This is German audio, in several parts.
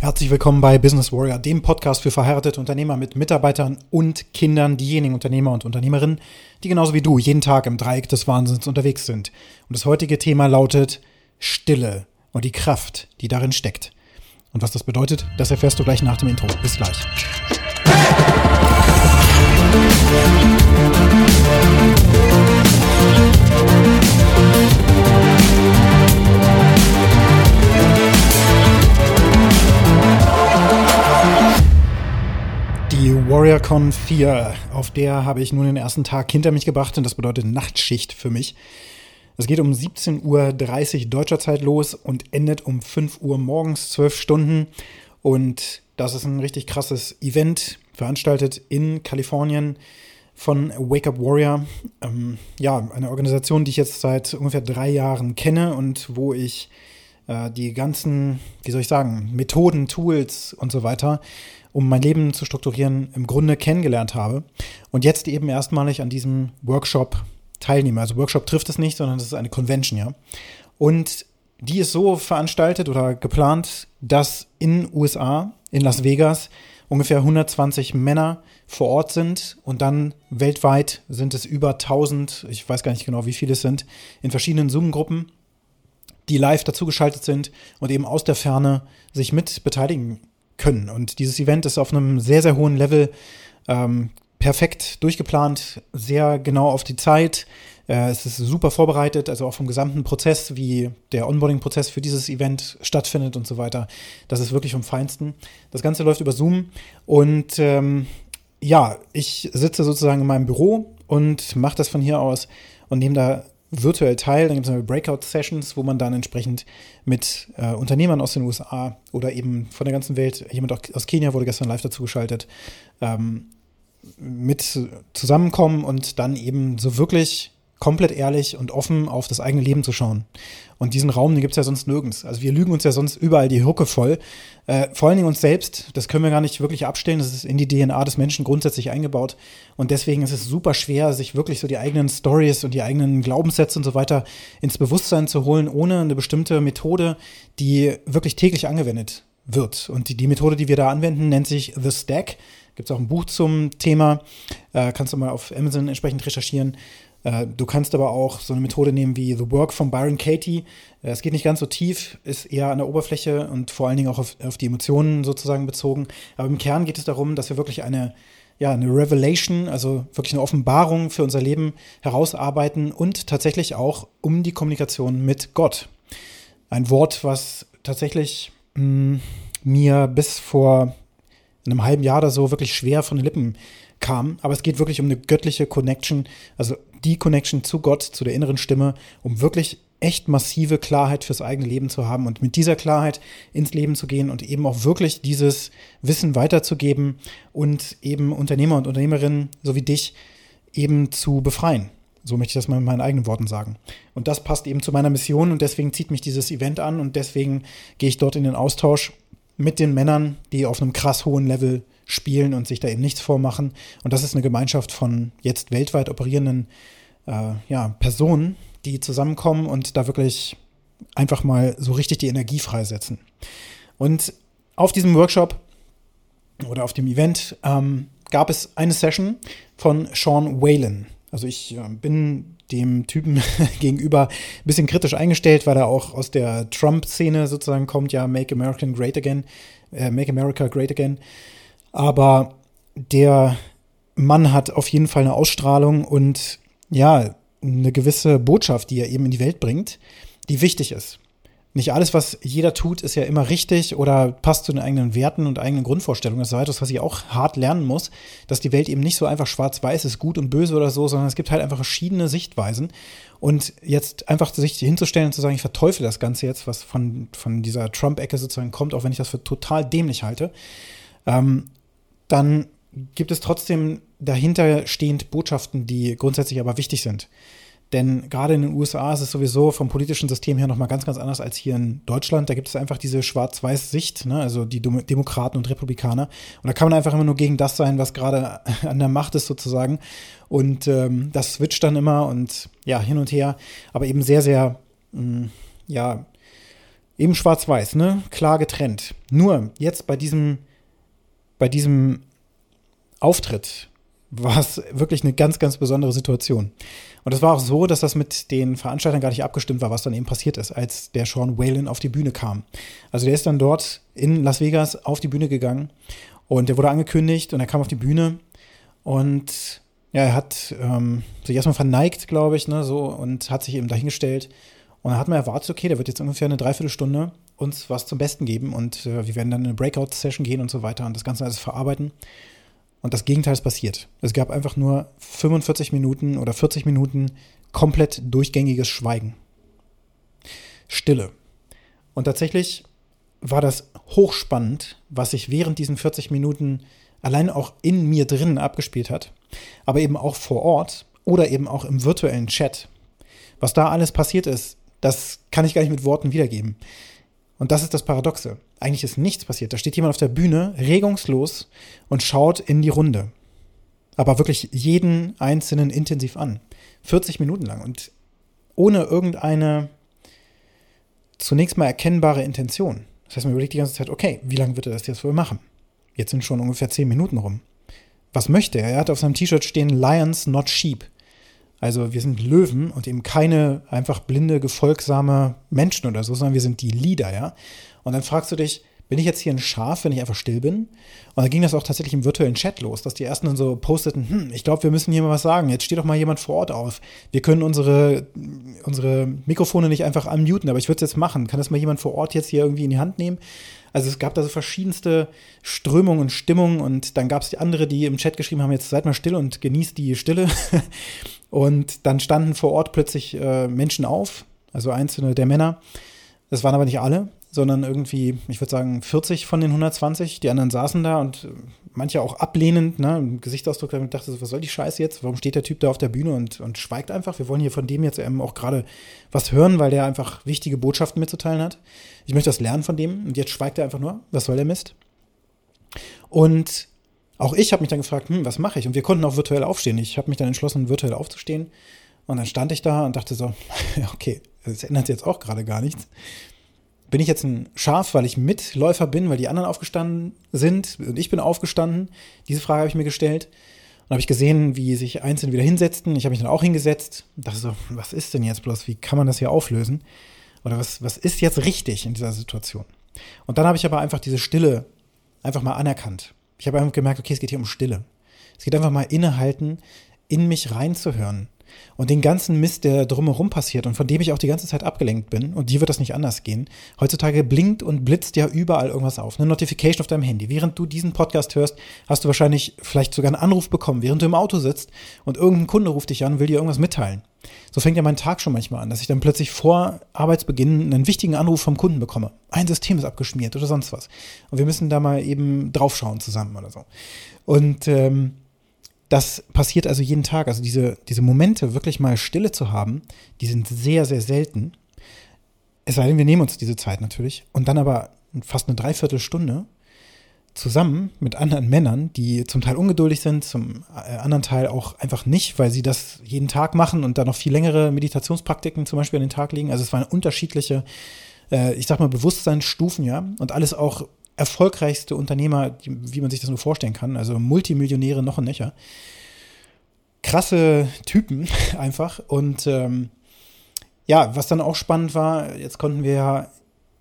Herzlich willkommen bei Business Warrior, dem Podcast für verheiratete Unternehmer mit Mitarbeitern und Kindern, diejenigen Unternehmer und Unternehmerinnen, die genauso wie du jeden Tag im Dreieck des Wahnsinns unterwegs sind. Und das heutige Thema lautet Stille und die Kraft, die darin steckt. Und was das bedeutet, das erfährst du gleich nach dem Intro. Bis gleich. Die WarriorCon 4, auf der habe ich nun den ersten Tag hinter mich gebracht und das bedeutet Nachtschicht für mich. Es geht um 17.30 Uhr deutscher Zeit los und endet um 5 Uhr morgens, 12 Stunden. Und das ist ein richtig krasses Event, veranstaltet in Kalifornien von Wake Up Warrior. Ähm, ja, eine Organisation, die ich jetzt seit ungefähr drei Jahren kenne und wo ich äh, die ganzen, wie soll ich sagen, Methoden, Tools und so weiter, um mein Leben zu strukturieren, im Grunde kennengelernt habe. Und jetzt eben erstmalig an diesem Workshop teilnehme. Also Workshop trifft es nicht, sondern es ist eine Convention, ja. Und die ist so veranstaltet oder geplant, dass in USA, in Las Vegas, ungefähr 120 Männer vor Ort sind und dann weltweit sind es über 1000, ich weiß gar nicht genau, wie viele es sind, in verschiedenen Zoom-Gruppen, die live dazugeschaltet sind und eben aus der Ferne sich mit beteiligen können. Und dieses Event ist auf einem sehr, sehr hohen Level ähm, perfekt durchgeplant, sehr genau auf die Zeit. Äh, es ist super vorbereitet, also auch vom gesamten Prozess, wie der Onboarding-Prozess für dieses Event stattfindet und so weiter. Das ist wirklich vom Feinsten. Das Ganze läuft über Zoom und ähm, ja, ich sitze sozusagen in meinem Büro und mache das von hier aus und nehme da virtuell teil. Dann gibt es Breakout-Sessions, wo man dann entsprechend mit äh, Unternehmern aus den USA oder eben von der ganzen Welt, jemand auch aus Kenia wurde gestern live dazu geschaltet, ähm, mit zusammenkommen und dann eben so wirklich komplett ehrlich und offen auf das eigene Leben zu schauen. Und diesen Raum, den gibt es ja sonst nirgends. Also wir lügen uns ja sonst überall die Hucke voll. Äh, vor allen Dingen uns selbst, das können wir gar nicht wirklich abstellen. Das ist in die DNA des Menschen grundsätzlich eingebaut. Und deswegen ist es super schwer, sich wirklich so die eigenen Stories und die eigenen Glaubenssätze und so weiter ins Bewusstsein zu holen, ohne eine bestimmte Methode, die wirklich täglich angewendet wird. Und die, die Methode, die wir da anwenden, nennt sich The Stack. Gibt es auch ein Buch zum Thema. Äh, kannst du mal auf Amazon entsprechend recherchieren. Äh, du kannst aber auch so eine Methode nehmen wie The Work von Byron Katie. Äh, es geht nicht ganz so tief, ist eher an der Oberfläche und vor allen Dingen auch auf, auf die Emotionen sozusagen bezogen. Aber im Kern geht es darum, dass wir wirklich eine, ja, eine Revelation, also wirklich eine Offenbarung für unser Leben herausarbeiten und tatsächlich auch um die Kommunikation mit Gott. Ein Wort, was tatsächlich mh, mm, mir bis vor einem halben Jahr oder so wirklich schwer von den Lippen kam. Aber es geht wirklich um eine göttliche Connection, also die Connection zu Gott, zu der inneren Stimme, um wirklich echt massive Klarheit fürs eigene Leben zu haben und mit dieser Klarheit ins Leben zu gehen und eben auch wirklich dieses Wissen weiterzugeben und eben Unternehmer und Unternehmerinnen so wie dich eben zu befreien. So möchte ich das mal in meinen eigenen Worten sagen. Und das passt eben zu meiner Mission und deswegen zieht mich dieses Event an und deswegen gehe ich dort in den Austausch mit den Männern, die auf einem krass hohen Level spielen und sich da eben nichts vormachen. Und das ist eine Gemeinschaft von jetzt weltweit operierenden äh, ja, Personen, die zusammenkommen und da wirklich einfach mal so richtig die Energie freisetzen. Und auf diesem Workshop oder auf dem Event ähm, gab es eine Session von Sean Whalen. Also ich äh, bin dem Typen gegenüber ein bisschen kritisch eingestellt, weil er auch aus der Trump-Szene sozusagen kommt, ja, Make America Great Again, äh, Make America Great Again. Aber der Mann hat auf jeden Fall eine Ausstrahlung und ja, eine gewisse Botschaft, die er eben in die Welt bringt, die wichtig ist. Nicht alles, was jeder tut, ist ja immer richtig oder passt zu den eigenen Werten und eigenen Grundvorstellungen. Das ist etwas, was ich auch hart lernen muss, dass die Welt eben nicht so einfach schwarz-weiß ist, gut und böse oder so, sondern es gibt halt einfach verschiedene Sichtweisen. Und jetzt einfach sich hinzustellen und zu sagen, ich verteufle das Ganze jetzt, was von, von dieser Trump-Ecke sozusagen kommt, auch wenn ich das für total dämlich halte, ähm, dann gibt es trotzdem dahinterstehend Botschaften, die grundsätzlich aber wichtig sind. Denn gerade in den USA ist es sowieso vom politischen System her nochmal ganz, ganz anders als hier in Deutschland. Da gibt es einfach diese Schwarz-Weiß-Sicht, ne? also die Demokraten und Republikaner. Und da kann man einfach immer nur gegen das sein, was gerade an der Macht ist sozusagen. Und ähm, das switcht dann immer und ja, hin und her. Aber eben sehr, sehr, mh, mm, ja, Eben schwarz-weiß, ne? Klar getrennt. Nur jetzt bei diesem, bei diesem Auftritt war es wirklich eine ganz, ganz besondere Situation. Und es war auch so, dass das mit den Veranstaltern gar nicht abgestimmt war, was dann eben passiert ist, als der Sean Whalen auf die Bühne kam. Also der ist dann dort in Las Vegas auf die Bühne gegangen und der wurde angekündigt und er kam auf die Bühne und ja, er hat ähm, sich erstmal verneigt, glaube ich, ne, so und hat sich eben dahingestellt. Und dann hat man erwartet, okay, der wird jetzt ungefähr eine Dreiviertelstunde uns was zum Besten geben und äh, wir werden dann in eine Breakout-Session gehen und so weiter und das Ganze alles verarbeiten. Und das Gegenteil ist passiert. Es gab einfach nur 45 Minuten oder 40 Minuten komplett durchgängiges Schweigen. Stille. Und tatsächlich war das hochspannend, was sich während diesen 40 Minuten allein auch in mir drinnen abgespielt hat, aber eben auch vor Ort oder eben auch im virtuellen Chat. Was da alles passiert ist, das kann ich gar nicht mit Worten wiedergeben. Und das ist das Paradoxe. Eigentlich ist nichts passiert. Da steht jemand auf der Bühne, regungslos und schaut in die Runde. Aber wirklich jeden einzelnen intensiv an. 40 Minuten lang und ohne irgendeine zunächst mal erkennbare Intention. Das heißt, man überlegt die ganze Zeit, okay, wie lange wird er das jetzt wohl machen? Jetzt sind schon ungefähr 10 Minuten rum. Was möchte er? Er hat auf seinem T-Shirt stehen Lions, not Sheep. Also wir sind Löwen und eben keine einfach blinde, gefolgsame Menschen oder so, sondern wir sind die Leader, ja. Und dann fragst du dich, bin ich jetzt hier ein Schaf, wenn ich einfach still bin? Und dann ging das auch tatsächlich im virtuellen Chat los, dass die ersten dann so posteten, hm, ich glaube, wir müssen hier mal was sagen. Jetzt steht doch mal jemand vor Ort auf. Wir können unsere, unsere Mikrofone nicht einfach unmuten, aber ich würde es jetzt machen. Kann das mal jemand vor Ort jetzt hier irgendwie in die Hand nehmen? Also es gab da so verschiedenste Strömungen und Stimmungen und dann gab es die andere, die im Chat geschrieben haben, jetzt seid mal still und genießt die Stille. und dann standen vor Ort plötzlich äh, Menschen auf, also einzelne der Männer. Das waren aber nicht alle sondern irgendwie, ich würde sagen, 40 von den 120. Die anderen saßen da und äh, manche auch ablehnend, ne, im Gesichtsausdruck damit dachte so, was soll die Scheiße jetzt? Warum steht der Typ da auf der Bühne und, und schweigt einfach? Wir wollen hier von dem jetzt eben auch gerade was hören, weil der einfach wichtige Botschaften mitzuteilen hat. Ich möchte das lernen von dem und jetzt schweigt er einfach nur. Was soll der Mist? Und auch ich habe mich dann gefragt, hm, was mache ich? Und wir konnten auch virtuell aufstehen. Ich habe mich dann entschlossen, virtuell aufzustehen. Und dann stand ich da und dachte so, okay, das ändert jetzt auch gerade gar nichts bin ich jetzt ein Schaf, weil ich Mitläufer bin, weil die anderen aufgestanden sind und ich bin aufgestanden? Diese Frage habe ich mir gestellt. Und habe ich gesehen, wie sich Einzelne wieder hinsetzten. Ich habe mich dann auch hingesetzt und dachte so, was ist denn jetzt bloß? Wie kann man das hier auflösen? Oder was, was ist jetzt richtig in dieser Situation? Und dann habe ich aber einfach diese Stille einfach mal anerkannt. Ich habe einfach gemerkt, okay, es geht hier um Stille. Es geht einfach mal innehalten, in mich reinzuhören und den ganzen Mist, der drumherum passiert und von dem ich auch die ganze Zeit abgelenkt bin, und dir wird das nicht anders gehen. Heutzutage blinkt und blitzt ja überall irgendwas auf. Eine Notification auf deinem Handy. Während du diesen Podcast hörst, hast du wahrscheinlich vielleicht sogar einen Anruf bekommen, während du im Auto sitzt und irgendein Kunde ruft dich an und will dir irgendwas mitteilen. So fängt ja mein Tag schon manchmal an, dass ich dann plötzlich vor Arbeitsbeginn einen wichtigen Anruf vom Kunden bekomme. Ein System ist abgeschmiert oder sonst was. Und wir müssen da mal eben draufschauen zusammen oder so. Und ähm, das passiert also jeden Tag. Also diese, diese Momente, wirklich mal Stille zu haben, die sind sehr, sehr selten. Es sei denn, wir nehmen uns diese Zeit natürlich. Und dann aber fast eine Dreiviertelstunde zusammen mit anderen Männern, die zum Teil ungeduldig sind, zum äh, anderen Teil auch einfach nicht, weil sie das jeden Tag machen und da noch viel längere Meditationspraktiken zum Beispiel an den Tag legen. Also es waren unterschiedliche, äh, ich sag mal, Bewusstseinsstufen, ja, und alles auch erfolgreichste Unternehmer, wie man sich das nur vorstellen kann, also Multimillionäre noch ein Nöcher. Krasse Typen einfach. Und ähm, ja, was dann auch spannend war, jetzt konnten wir ja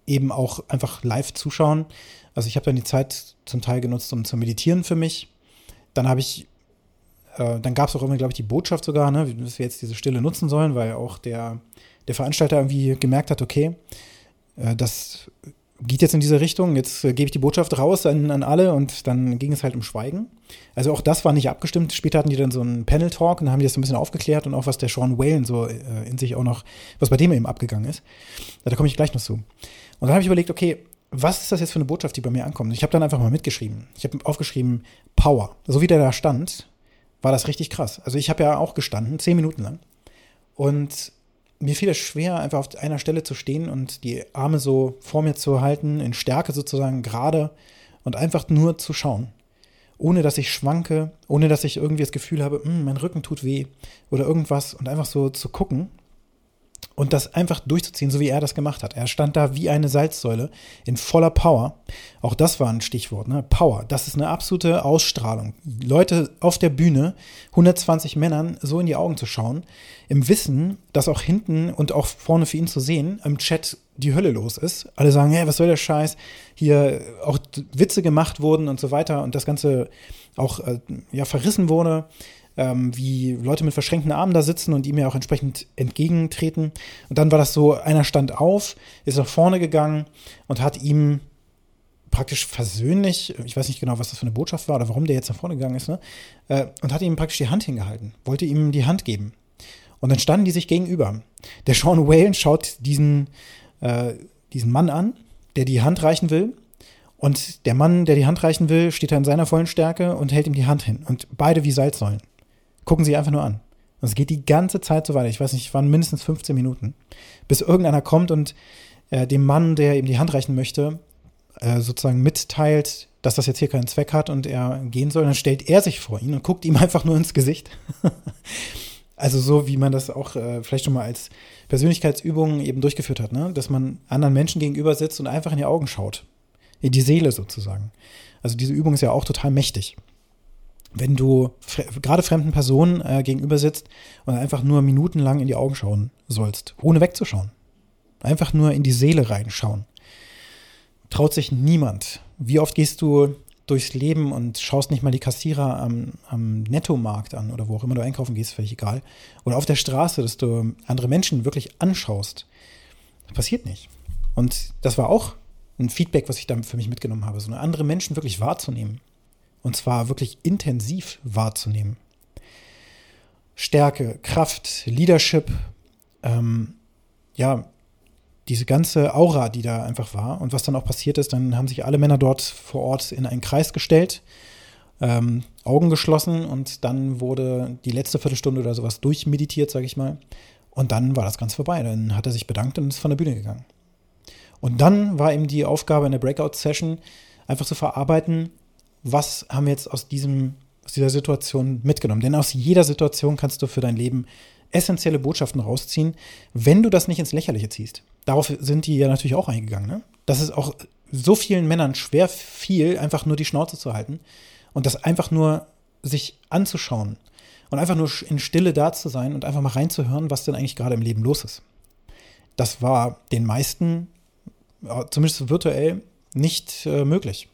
eben auch einfach live zuschauen. Also ich habe dann die Zeit zum Teil genutzt, um zu meditieren für mich. Dann habe ich, äh, dann gab es auch immer, glaube ich, die Botschaft sogar, ne, dass wir jetzt diese Stille nutzen sollen, weil auch der, der Veranstalter irgendwie gemerkt hat, okay, äh, das geht jetzt in diese Richtung, jetzt äh, gebe ich die Botschaft raus an, an alle und dann ging es halt um Schweigen. Also auch das war nicht abgestimmt. Später hatten die dann so einen Panel-Talk und dann haben die das so ein bisschen aufgeklärt und auch was der Sean Whalen so äh, in sich auch noch, was bei dem eben abgegangen ist. Da komme ich gleich noch zu. Und dann habe ich überlegt, okay, was ist das jetzt für eine Botschaft, die bei mir ankommt? Ich habe dann einfach mal mitgeschrieben. Ich habe aufgeschrieben, Power. So wie der da stand, war das richtig krass. Also ich habe ja auch gestanden, zehn Minuten lang. Und mir fiel es schwer, einfach auf einer Stelle zu stehen und die Arme so vor mir zu halten, in Stärke sozusagen gerade und einfach nur zu schauen. Ohne dass ich schwanke, ohne dass ich irgendwie das Gefühl habe, hm, mein Rücken tut weh oder irgendwas und einfach so zu gucken und das einfach durchzuziehen, so wie er das gemacht hat. Er stand da wie eine Salzsäule in voller Power. Auch das war ein Stichwort, ne? Power. Das ist eine absolute Ausstrahlung. Leute auf der Bühne, 120 Männern so in die Augen zu schauen, im Wissen, dass auch hinten und auch vorne für ihn zu sehen, im Chat die Hölle los ist. Alle sagen, hey, was soll der Scheiß? Hier auch Witze gemacht wurden und so weiter und das Ganze auch äh, ja, verrissen wurde ähm, wie Leute mit verschränkten Armen da sitzen und ihm ja auch entsprechend entgegentreten. Und dann war das so, einer stand auf, ist nach vorne gegangen und hat ihm praktisch versöhnlich, ich weiß nicht genau, was das für eine Botschaft war oder warum der jetzt nach vorne gegangen ist, ne? Äh, und hat ihm praktisch die Hand hingehalten, wollte ihm die Hand geben. Und dann standen die sich gegenüber. Der Sean Whalen schaut diesen, äh, diesen Mann an, der die Hand reichen will. Und der Mann, der die Hand reichen will, steht da in seiner vollen Stärke und hält ihm die Hand hin. Und beide wie Salzsäulen gucken sie einfach nur an. Und es geht die ganze Zeit so weiter. Ich weiß nicht, waren mindestens 15 Minuten, bis irgendeiner kommt und äh, dem Mann, der ihm die Hand reichen möchte, äh, sozusagen mitteilt, dass das jetzt hier keinen Zweck hat und er gehen soll. Dann stellt er sich vor ihn und guckt ihm einfach nur ins Gesicht. also so, wie man das auch äh, vielleicht schon mal als Persönlichkeitsübung eben durchgeführt hat, ne? dass man anderen Menschen gegenüber sitzt und einfach in die Augen schaut. In die Seele sozusagen. Also diese Übung ist ja auch total mächtig wenn du gerade fremden Personen äh, gegenüber sitzt und einfach nur minutenlang in die Augen schauen sollst, ohne wegzuschauen. Einfach nur in die Seele reinschauen. Traut sich niemand. Wie oft gehst du durchs Leben und schaust nicht mal die Kassierer am, am Nettomarkt an oder wo auch immer du einkaufen gehst, völlig egal. Oder auf der Straße, dass du andere Menschen wirklich anschaust. Das passiert nicht. Und das war auch ein Feedback, was ich da für mich mitgenommen habe, so andere Menschen wirklich wahrzunehmen. Und zwar wirklich intensiv wahrzunehmen. Stärke, Kraft, Leadership, ähm, ja, diese ganze Aura, die da einfach war. Und was dann auch passiert ist, dann haben sich alle Männer dort vor Ort in einen Kreis gestellt, ähm, Augen geschlossen und dann wurde die letzte Viertelstunde oder sowas durchmeditiert, sage ich mal. Und dann war das Ganze vorbei. Dann hat er sich bedankt und ist von der Bühne gegangen. Und dann war eben die Aufgabe in der Breakout-Session, einfach zu verarbeiten, was haben wir jetzt aus, diesem, aus dieser Situation mitgenommen? Denn aus jeder Situation kannst du für dein Leben essentielle Botschaften rausziehen, wenn du das nicht ins Lächerliche ziehst. Darauf sind die ja natürlich auch eingegangen. Ne? Das ist auch so vielen Männern schwer viel, einfach nur die Schnauze zu halten und das einfach nur sich anzuschauen und einfach nur in Stille da zu sein und einfach mal reinzuhören, was denn eigentlich gerade im Leben los ist. Das war den meisten, zumindest virtuell, nicht äh, möglich.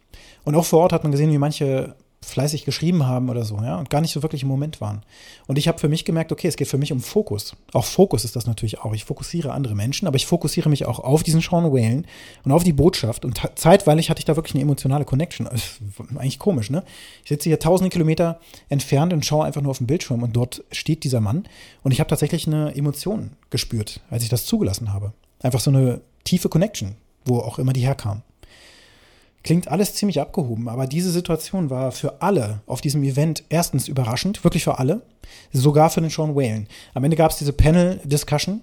Und auch vor Ort hat man gesehen, wie manche fleißig geschrieben haben oder so, ja, und gar nicht so wirklich im Moment waren. Und ich habe für mich gemerkt, okay, es geht für mich um Fokus. Auch Fokus ist das natürlich auch. Ich fokussiere andere Menschen, aber ich fokussiere mich auch auf diesen Sean Whalen und auf die Botschaft. Und zeitweilig hatte ich da wirklich eine emotionale Connection. eigentlich komisch, ne? Ich sitze hier tausende Kilometer entfernt und schaue einfach nur auf den Bildschirm und dort steht dieser Mann. Und ich habe tatsächlich eine Emotion gespürt, als ich das zugelassen habe. Einfach so eine tiefe Connection, wo auch immer die herkam. Klingt alles ziemlich abgehoben, aber diese Situation war für alle auf diesem Event erstens überraschend, wirklich für alle, sogar für den Sean Whalen. Am Ende gab es diese Panel-Discussion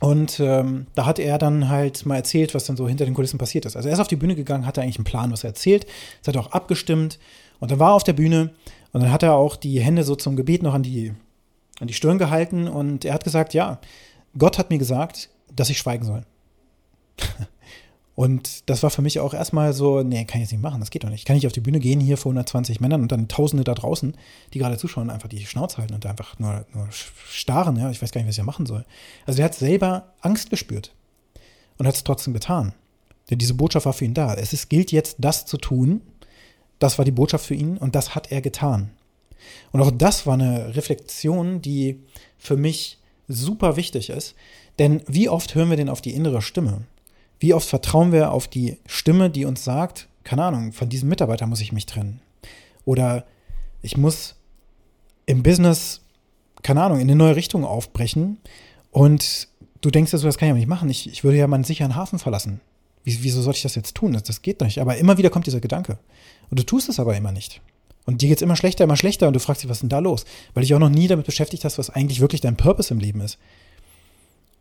und ähm, da hat er dann halt mal erzählt, was dann so hinter den Kulissen passiert ist. Also er ist auf die Bühne gegangen, hatte eigentlich einen Plan, was er erzählt, es hat auch abgestimmt und dann war er auf der Bühne und dann hat er auch die Hände so zum Gebet noch an die, an die Stirn gehalten und er hat gesagt, ja, Gott hat mir gesagt, dass ich schweigen soll. Und das war für mich auch erstmal so, nee, kann ich jetzt nicht machen, das geht doch nicht. Kann ich auf die Bühne gehen hier vor 120 Männern und dann Tausende da draußen, die gerade zuschauen, einfach die Schnauze halten und einfach nur, nur starren, ja, ich weiß gar nicht, was ich ja machen soll. Also er hat selber Angst gespürt und hat es trotzdem getan. Denn diese Botschaft war für ihn da. Es ist, gilt jetzt, das zu tun. Das war die Botschaft für ihn und das hat er getan. Und auch das war eine Reflexion, die für mich super wichtig ist. Denn wie oft hören wir denn auf die innere Stimme? Wie oft vertrauen wir auf die Stimme, die uns sagt, keine Ahnung, von diesem Mitarbeiter muss ich mich trennen. Oder ich muss im Business, keine Ahnung, in eine neue Richtung aufbrechen und du denkst so, das kann ich aber nicht machen. Ich, ich würde ja meinen sicheren Hafen verlassen. wieso soll ich das jetzt tun? Das, das geht nicht. Aber immer wieder kommt dieser Gedanke. Und du tust es aber immer nicht. Und dir geht es immer schlechter, immer schlechter und du fragst dich, was ist denn da los? Weil dich auch noch nie damit beschäftigt hast, was eigentlich wirklich dein Purpose im Leben ist.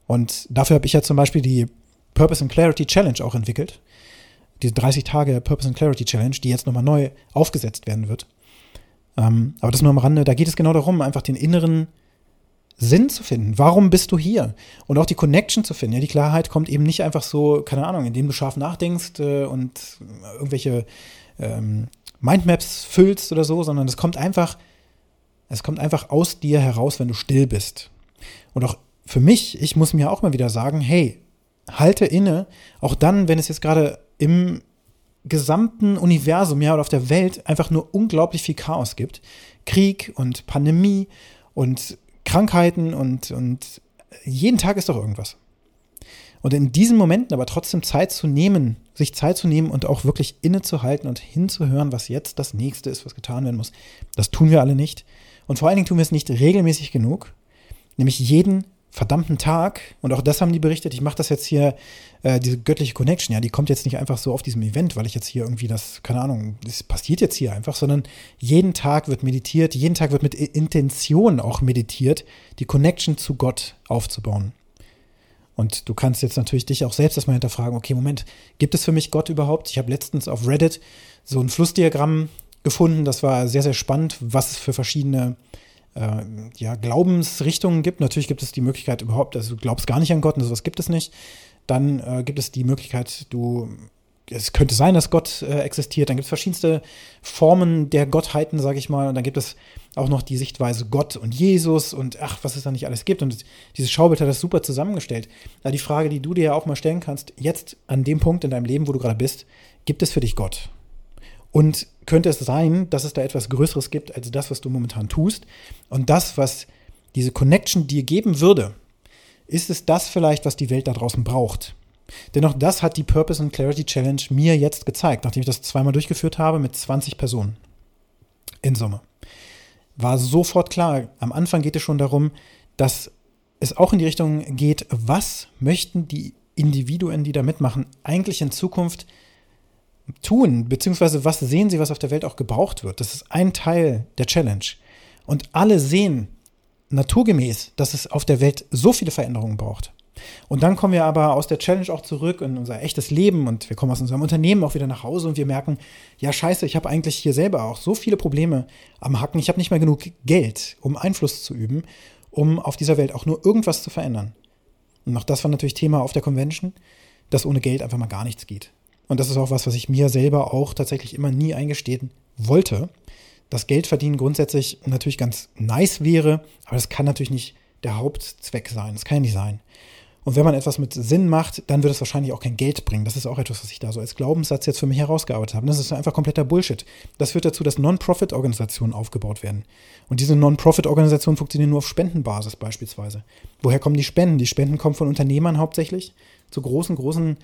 Und dafür habe ich ja zum Beispiel die Purpose and Clarity Challenge auch entwickelt. Diese 30 Tage Purpose and Clarity Challenge, die jetzt nochmal neu aufgesetzt werden wird. Ähm, aber das nur am Rande, da geht es genau darum, einfach den inneren Sinn zu finden. Warum bist du hier? Und auch die Connection zu finden. Ja, die Klarheit kommt eben nicht einfach so, keine Ahnung, indem du scharf nachdenkst äh, und irgendwelche ähm, Mindmaps füllst oder so, sondern es kommt einfach, es kommt einfach aus dir heraus, wenn du still bist. Und auch für mich, ich muss mir auch mal wieder sagen, hey, halte inne, auch dann, wenn es jetzt gerade im gesamten Universum, ja, oder auf der Welt einfach nur unglaublich viel Chaos gibt. Krieg und Pandemie und Krankheiten und, und jeden Tag ist doch irgendwas. Und in diesen Momenten aber trotzdem Zeit zu nehmen, sich Zeit zu nehmen und auch wirklich innezuhalten und hinzuhören, was jetzt das nächste ist, was getan werden muss, das tun wir alle nicht. Und vor allen Dingen tun wir es nicht regelmäßig genug, nämlich jeden verdammten Tag, und auch das haben die berichtet, ich mache das jetzt hier, äh, diese göttliche Connection, ja, die kommt jetzt nicht einfach so auf diesem Event, weil ich jetzt hier irgendwie das, keine Ahnung, das passiert jetzt hier einfach, sondern jeden Tag wird meditiert, jeden Tag wird mit Intention auch meditiert, die Connection zu Gott aufzubauen. Und du kannst jetzt natürlich dich auch selbst erstmal hinterfragen, okay, Moment, gibt es für mich Gott überhaupt? Ich habe letztens auf Reddit so ein Flussdiagramm gefunden, das war sehr, sehr spannend, was es für verschiedene äh, ja, Glaubensrichtungen gibt. Natürlich gibt es die Möglichkeit überhaupt, also du glaubst gar nicht an Gott und sowas gibt es nicht. Dann äh, gibt es die Möglichkeit, du es könnte sein, dass Gott äh, existiert. Dann gibt es verschiedenste Formen der Gottheiten, sage ich mal. Und dann gibt es auch noch die Sichtweise Gott und Jesus und ach, was es da nicht alles gibt. Und dieses Schaubild hat das super zusammengestellt. Da die Frage, die du dir ja auch mal stellen kannst, jetzt an dem Punkt in deinem Leben, wo du gerade bist, gibt es für dich Gott? Und könnte es sein, dass es da etwas Größeres gibt als das, was du momentan tust? Und das, was diese Connection dir geben würde, ist es das vielleicht, was die Welt da draußen braucht? Denn auch das hat die Purpose and Clarity Challenge mir jetzt gezeigt, nachdem ich das zweimal durchgeführt habe mit 20 Personen in Summe. War sofort klar, am Anfang geht es schon darum, dass es auch in die Richtung geht, was möchten die Individuen, die da mitmachen, eigentlich in Zukunft tun, beziehungsweise was sehen sie, was auf der Welt auch gebraucht wird. Das ist ein Teil der Challenge. Und alle sehen naturgemäß, dass es auf der Welt so viele Veränderungen braucht. Und dann kommen wir aber aus der Challenge auch zurück in unser echtes Leben und wir kommen aus unserem Unternehmen auch wieder nach Hause und wir merken, ja scheiße, ich habe eigentlich hier selber auch so viele Probleme am Hacken. Ich habe nicht mehr genug Geld, um Einfluss zu üben, um auf dieser Welt auch nur irgendwas zu verändern. Und auch das war natürlich Thema auf der Convention, dass ohne Geld einfach mal gar nichts geht. Und das ist auch was, was ich mir selber auch tatsächlich immer nie eingestehen wollte, dass Geld verdienen grundsätzlich natürlich ganz nice wäre, aber das kann natürlich nicht der Hauptzweck sein. Das kann ja nicht sein. Und wenn man etwas mit Sinn macht, dann wird es wahrscheinlich auch kein Geld bringen. Das ist auch etwas, was ich da so als Glaubenssatz jetzt für mich herausgearbeitet habe. Das ist einfach kompletter Bullshit. Das führt dazu, dass Non-Profit-Organisationen aufgebaut werden. Und diese Non-Profit-Organisationen funktionieren nur auf Spendenbasis beispielsweise. Woher kommen die Spenden? Die Spenden kommen von Unternehmern hauptsächlich, zu großen, großen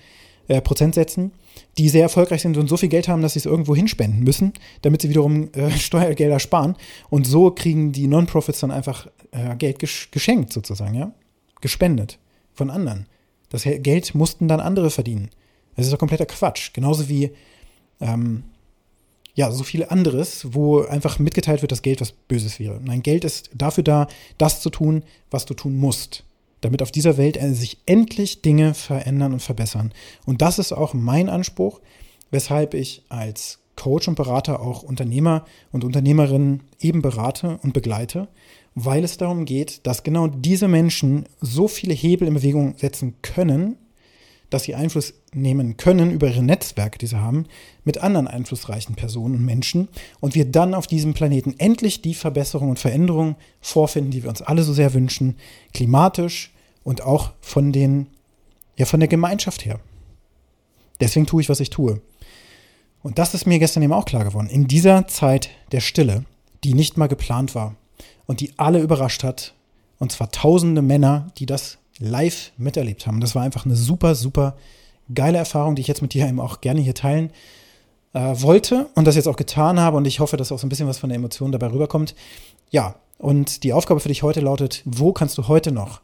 äh, Prozentsätzen, die sehr erfolgreich sind und so viel Geld haben, dass sie es irgendwo hinspenden müssen, damit sie wiederum äh, Steuergelder sparen. Und so kriegen die Non-Profits dann einfach äh, Geld geschenkt sozusagen, ja, gespendet von anderen. Das Geld mussten dann andere verdienen. Das ist doch kompletter Quatsch. Genauso wie ähm, ja, so viel anderes, wo einfach mitgeteilt wird, dass Geld was Böses wäre. Nein, Geld ist dafür da, das zu tun, was du tun musst, damit auf dieser Welt sich endlich Dinge verändern und verbessern. Und das ist auch mein Anspruch, weshalb ich als Coach und Berater auch Unternehmer und Unternehmerinnen eben berate und begleite, weil es darum geht, dass genau diese Menschen so viele Hebel in Bewegung setzen können, dass sie Einfluss nehmen können über ihre Netzwerke, die sie haben, mit anderen einflussreichen Personen und Menschen und wir dann auf diesem Planeten endlich die Verbesserung und Veränderung vorfinden, die wir uns alle so sehr wünschen, klimatisch und auch von den ja von der Gemeinschaft her. Deswegen tue ich, was ich tue. Und das ist mir gestern eben auch klar geworden. In dieser Zeit der Stille, die nicht mal geplant war, und die alle überrascht hat. Und zwar tausende Männer, die das live miterlebt haben. Das war einfach eine super, super geile Erfahrung, die ich jetzt mit dir eben auch gerne hier teilen äh, wollte und das jetzt auch getan habe. Und ich hoffe, dass auch so ein bisschen was von der Emotion dabei rüberkommt. Ja, und die Aufgabe für dich heute lautet, wo kannst du heute noch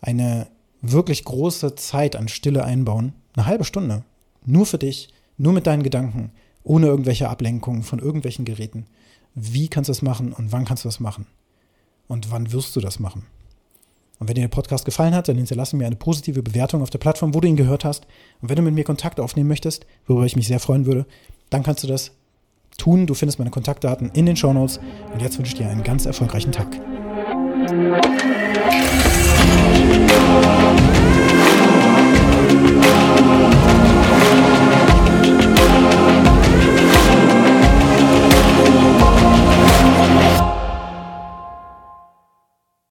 eine wirklich große Zeit an Stille einbauen? Eine halbe Stunde. Nur für dich, nur mit deinen Gedanken, ohne irgendwelche Ablenkungen von irgendwelchen Geräten. Wie kannst du das machen und wann kannst du das machen? und wann wirst du das machen? Und wenn dir der Podcast gefallen hat, dann hinterlasse mir eine positive Bewertung auf der Plattform, wo du ihn gehört hast. Und wenn du mit mir Kontakt aufnehmen möchtest, worüber ich mich sehr freuen würde, dann kannst du das tun. Du findest meine Kontaktdaten in den Shownotes. Und jetzt wünsche ich dir einen ganz erfolgreichen Tag.